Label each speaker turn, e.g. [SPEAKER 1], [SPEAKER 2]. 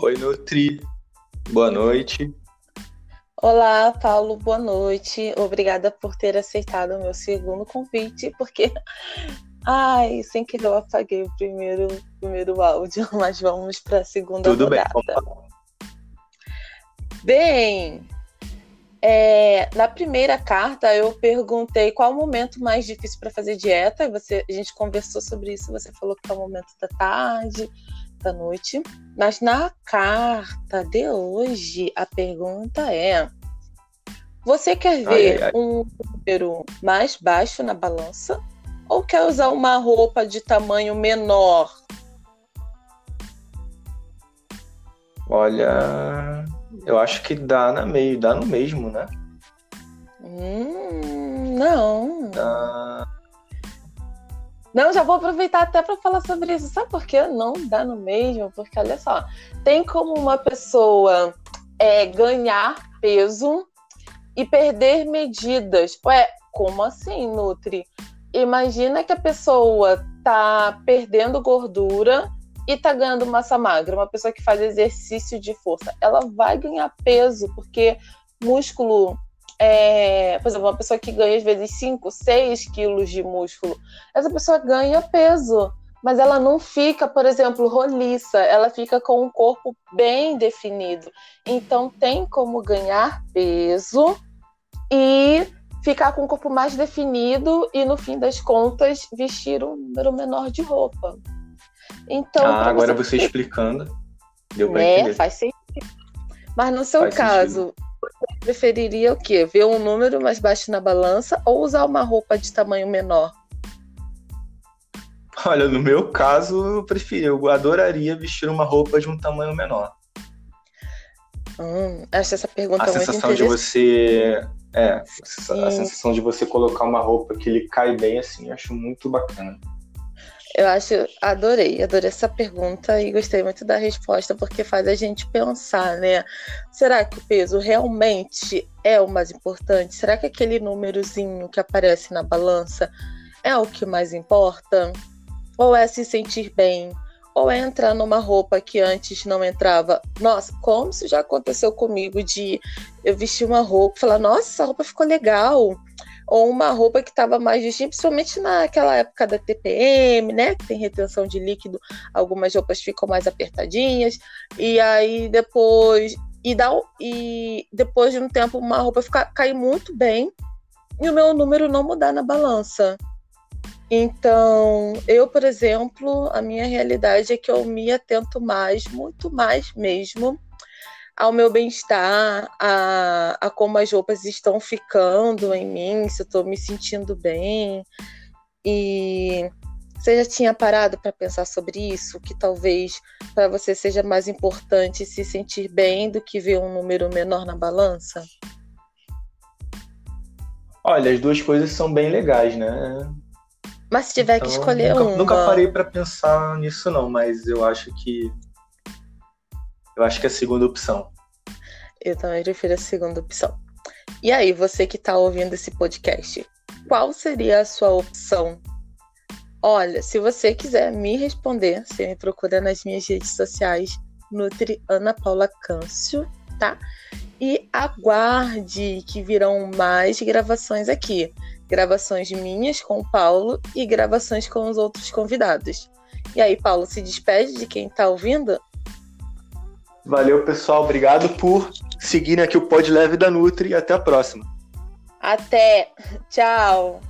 [SPEAKER 1] Oi, Nutri. Boa noite.
[SPEAKER 2] Olá, Paulo, boa noite. Obrigada por ter aceitado o meu segundo convite, porque. Ai, sem querer eu apaguei o primeiro, primeiro áudio, mas vamos para a segunda
[SPEAKER 1] Tudo
[SPEAKER 2] rodada.
[SPEAKER 1] bem.
[SPEAKER 2] Bem, é, na primeira carta eu perguntei qual o momento mais difícil para fazer dieta. e Você, a gente conversou sobre isso. Você falou que é o momento da tarde, da noite. Mas na carta de hoje, a pergunta é: Você quer ver
[SPEAKER 1] ai, ai.
[SPEAKER 2] um número mais baixo na balança? Ou quer usar uma roupa de tamanho menor?
[SPEAKER 1] Olha, eu acho que dá na meio, dá no mesmo, né?
[SPEAKER 2] Hum, não.
[SPEAKER 1] Dá...
[SPEAKER 2] Não, já vou aproveitar até para falar sobre isso. Sabe por que não dá no mesmo? Porque olha só, tem como uma pessoa é, ganhar peso e perder medidas. Ué, como assim, Nutri? Imagina que a pessoa tá perdendo gordura e tá ganhando massa magra. Uma pessoa que faz exercício de força, ela vai ganhar peso, porque músculo é, por exemplo, uma pessoa que ganha às vezes 5, 6 quilos de músculo, essa pessoa ganha peso, mas ela não fica, por exemplo, roliça, ela fica com um corpo bem definido. Então tem como ganhar peso e ficar com o corpo mais definido e no fim das contas vestir um número menor de roupa. Então,
[SPEAKER 1] Ah, agora você explicando, deu pra
[SPEAKER 2] né,
[SPEAKER 1] entender.
[SPEAKER 2] faz sentido. Mas no seu
[SPEAKER 1] Faz
[SPEAKER 2] caso, você preferiria o quê? Ver um número mais baixo na balança ou usar uma roupa de tamanho menor?
[SPEAKER 1] Olha, no meu caso, eu preferi, eu adoraria vestir uma roupa de um tamanho menor.
[SPEAKER 2] Hum, acho essa pergunta
[SPEAKER 1] A
[SPEAKER 2] muito
[SPEAKER 1] sensação de você. É, a
[SPEAKER 2] Sim.
[SPEAKER 1] sensação de você colocar uma roupa que lhe cai bem, assim, eu acho muito bacana.
[SPEAKER 2] Eu acho, adorei, adorei essa pergunta e gostei muito da resposta, porque faz a gente pensar, né? Será que o peso realmente é o mais importante? Será que aquele númerozinho que aparece na balança é o que mais importa? Ou é se sentir bem? Ou é entrar numa roupa que antes não entrava? Nossa, como isso já aconteceu comigo de eu vestir uma roupa e falar, nossa, essa roupa ficou legal ou uma roupa que estava mais justinha, principalmente naquela época da TPM, né? Que tem retenção de líquido, algumas roupas ficam mais apertadinhas, e aí depois. E, dá, e depois de um tempo, uma roupa fica, cair muito bem e o meu número não mudar na balança. Então, eu, por exemplo, a minha realidade é que eu me atento mais, muito mais mesmo, ao meu bem-estar, a, a como as roupas estão ficando em mim, se eu estou me sentindo bem. E você já tinha parado para pensar sobre isso? Que talvez para você seja mais importante se sentir bem do que ver um número menor na balança?
[SPEAKER 1] Olha, as duas coisas são bem legais, né?
[SPEAKER 2] Mas se tiver que
[SPEAKER 1] Então,
[SPEAKER 2] escolher
[SPEAKER 1] nunca,
[SPEAKER 2] uma.
[SPEAKER 1] nunca parei pra pensar nisso, não, mas eu acho que. Eu acho que é a segunda opção.
[SPEAKER 2] Eu também prefiro a segunda opção. E aí, você que está ouvindo esse podcast, qual seria a sua opção? Olha, se você quiser me responder, você me procura nas minhas redes sociais, Nutri Ana Paula Câncio, tá? E aguarde que virão mais gravações aqui. Gravações minhas com o Paulo e gravações com os outros convidados. E aí, Paulo, se despede de quem está ouvindo?
[SPEAKER 1] Valeu, pessoal. Obrigado por seguirem aqui o Pod Leve da Nutri até a próxima.
[SPEAKER 2] Até! Tchau!